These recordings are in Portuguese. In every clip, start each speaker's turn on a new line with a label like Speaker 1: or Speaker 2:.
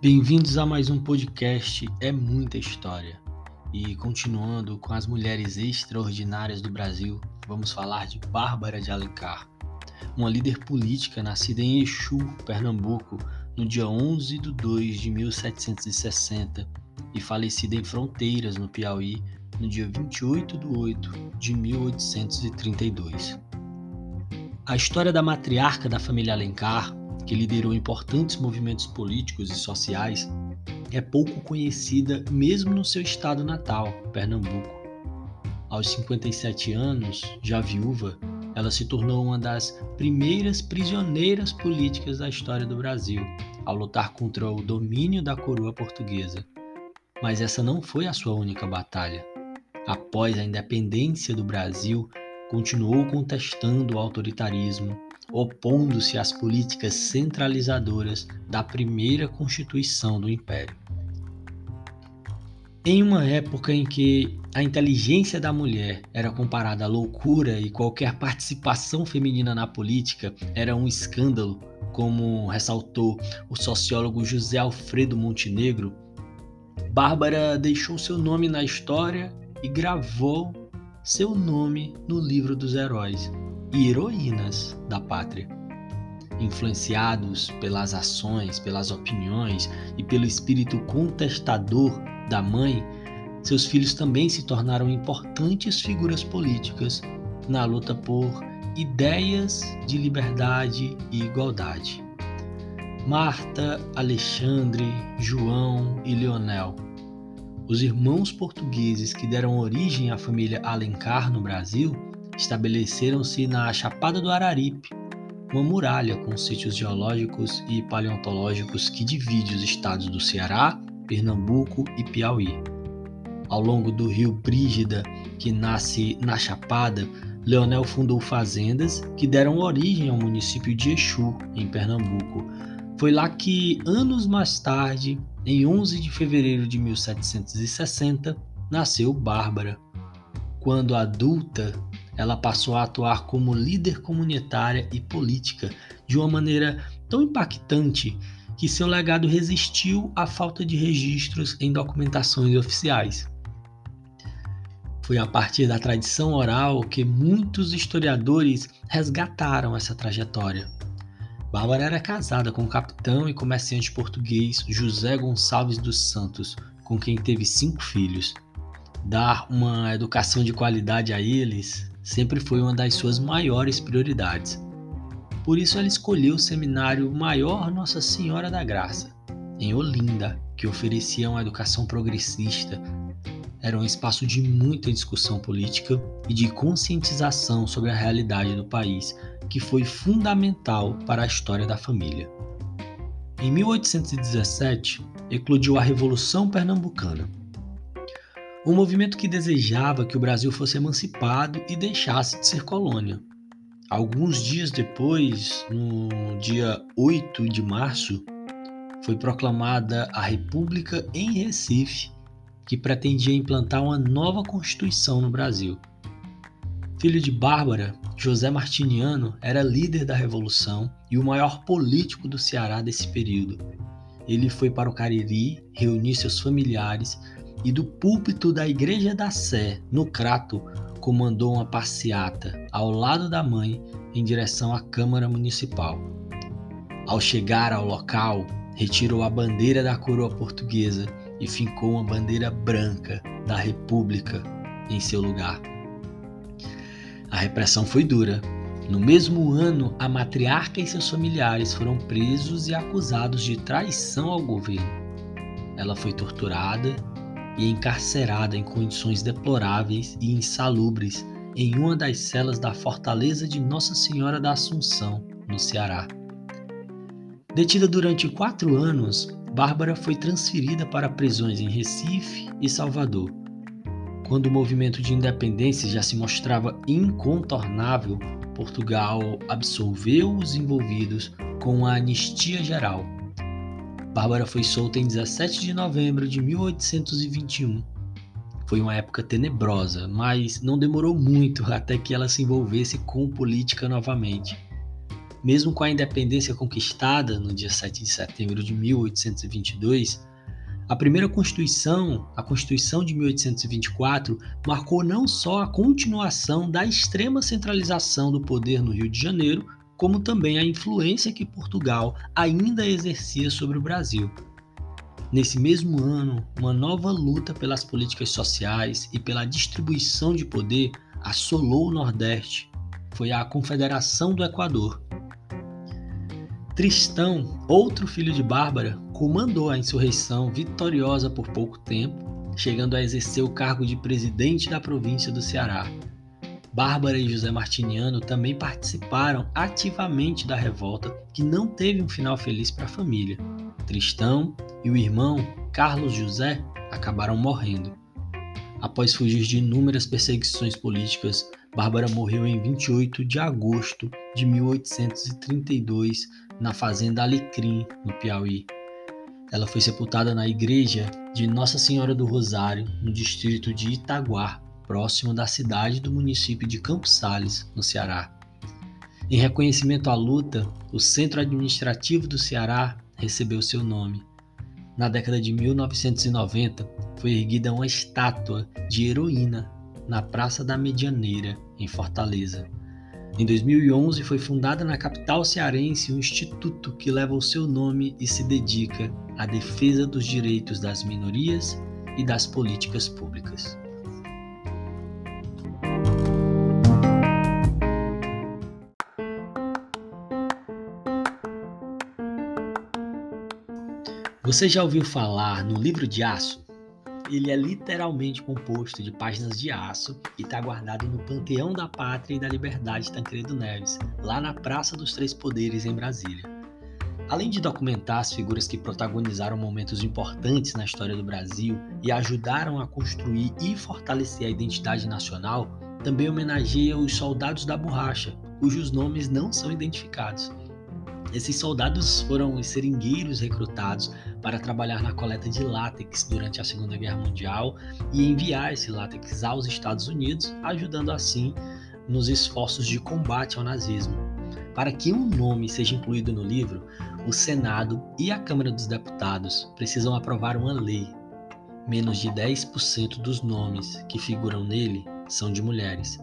Speaker 1: Bem-vindos a mais um podcast É Muita História. E continuando com as mulheres extraordinárias do Brasil, vamos falar de Bárbara de Alencar, uma líder política nascida em Exu, Pernambuco, no dia 11 de 2 de 1760 e falecida em Fronteiras, no Piauí, no dia 28 de 8 de 1832. A história da matriarca da família Alencar, que liderou importantes movimentos políticos e sociais, é pouco conhecida mesmo no seu estado natal, Pernambuco. Aos 57 anos, já viúva, ela se tornou uma das primeiras prisioneiras políticas da história do Brasil, ao lutar contra o domínio da coroa portuguesa. Mas essa não foi a sua única batalha. Após a independência do Brasil, continuou contestando o autoritarismo, opondo-se às políticas centralizadoras da primeira Constituição do Império. Em uma época em que a inteligência da mulher era comparada à loucura e qualquer participação feminina na política era um escândalo, como ressaltou o sociólogo José Alfredo Montenegro, Bárbara deixou seu nome na história e gravou seu nome no livro dos heróis e heroínas da pátria. Influenciados pelas ações, pelas opiniões e pelo espírito contestador da mãe, seus filhos também se tornaram importantes figuras políticas na luta por ideias de liberdade e igualdade. Marta, Alexandre, João e Leonel os irmãos portugueses que deram origem à família Alencar no Brasil estabeleceram-se na Chapada do Araripe, uma muralha com sítios geológicos e paleontológicos que divide os estados do Ceará, Pernambuco e Piauí. Ao longo do rio Brígida, que nasce na Chapada, Leonel fundou fazendas que deram origem ao município de Exu, em Pernambuco. Foi lá que, anos mais tarde, em 11 de fevereiro de 1760, nasceu Bárbara. Quando adulta, ela passou a atuar como líder comunitária e política de uma maneira tão impactante que seu legado resistiu à falta de registros em documentações oficiais. Foi a partir da tradição oral que muitos historiadores resgataram essa trajetória. Bárbara era casada com o capitão e comerciante português José Gonçalves dos Santos, com quem teve cinco filhos. Dar uma educação de qualidade a eles sempre foi uma das suas maiores prioridades. Por isso, ela escolheu o seminário Maior Nossa Senhora da Graça, em Olinda, que oferecia uma educação progressista era um espaço de muita discussão política e de conscientização sobre a realidade do país, que foi fundamental para a história da família. Em 1817, eclodiu a Revolução Pernambucana. Um movimento que desejava que o Brasil fosse emancipado e deixasse de ser colônia. Alguns dias depois, no dia 8 de março, foi proclamada a República em Recife que pretendia implantar uma nova Constituição no Brasil. Filho de Bárbara, José Martiniano era líder da Revolução e o maior político do Ceará desse período. Ele foi para o Cariri reunir seus familiares e do púlpito da Igreja da Sé, no Crato, comandou uma passeata ao lado da mãe em direção à Câmara Municipal. Ao chegar ao local, retirou a bandeira da coroa portuguesa e fincou uma bandeira branca da República em seu lugar. A repressão foi dura. No mesmo ano, a matriarca e seus familiares foram presos e acusados de traição ao governo. Ela foi torturada e encarcerada em condições deploráveis e insalubres em uma das celas da fortaleza de Nossa Senhora da Assunção, no Ceará. Detida durante quatro anos, Bárbara foi transferida para prisões em Recife e Salvador. Quando o movimento de independência já se mostrava incontornável, Portugal absolveu os envolvidos com a anistia geral. Bárbara foi solta em 17 de novembro de 1821. Foi uma época tenebrosa, mas não demorou muito até que ela se envolvesse com política novamente. Mesmo com a independência conquistada no dia 7 de setembro de 1822, a primeira Constituição, a Constituição de 1824, marcou não só a continuação da extrema centralização do poder no Rio de Janeiro, como também a influência que Portugal ainda exercia sobre o Brasil. Nesse mesmo ano, uma nova luta pelas políticas sociais e pela distribuição de poder assolou o Nordeste. Foi a Confederação do Equador. Tristão, outro filho de Bárbara, comandou a insurreição vitoriosa por pouco tempo, chegando a exercer o cargo de presidente da província do Ceará. Bárbara e José Martiniano também participaram ativamente da revolta, que não teve um final feliz para a família. Tristão e o irmão, Carlos José, acabaram morrendo. Após fugir de inúmeras perseguições políticas, Bárbara morreu em 28 de agosto de 1832 na fazenda Alecrim, no Piauí. Ela foi sepultada na igreja de Nossa Senhora do Rosário, no distrito de Itaguá, próximo da cidade do município de Campos Sales, no Ceará. Em reconhecimento à luta, o Centro Administrativo do Ceará recebeu seu nome. Na década de 1990, foi erguida uma estátua de heroína na Praça da Medianeira, em Fortaleza. Em 2011, foi fundada na capital cearense um instituto que leva o seu nome e se dedica à defesa dos direitos das minorias e das políticas públicas. Você já ouviu falar no livro de aço? Ele é literalmente composto de páginas de aço e está guardado no Panteão da Pátria e da Liberdade Tancredo Neves, lá na Praça dos Três Poderes, em Brasília. Além de documentar as figuras que protagonizaram momentos importantes na história do Brasil e ajudaram a construir e fortalecer a identidade nacional, também homenageia os soldados da borracha, cujos nomes não são identificados. Esses soldados foram os seringueiros recrutados para trabalhar na coleta de látex durante a Segunda Guerra Mundial e enviar esse látex aos Estados Unidos, ajudando assim nos esforços de combate ao nazismo. Para que um nome seja incluído no livro, o Senado e a Câmara dos Deputados precisam aprovar uma lei. Menos de 10% dos nomes que figuram nele são de mulheres.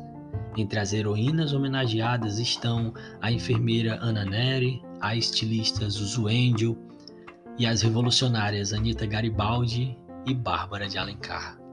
Speaker 1: Entre as heroínas homenageadas estão a enfermeira Anna Neri, a estilista Zuzu Angel e as revolucionárias Anita Garibaldi e Bárbara de Alencar.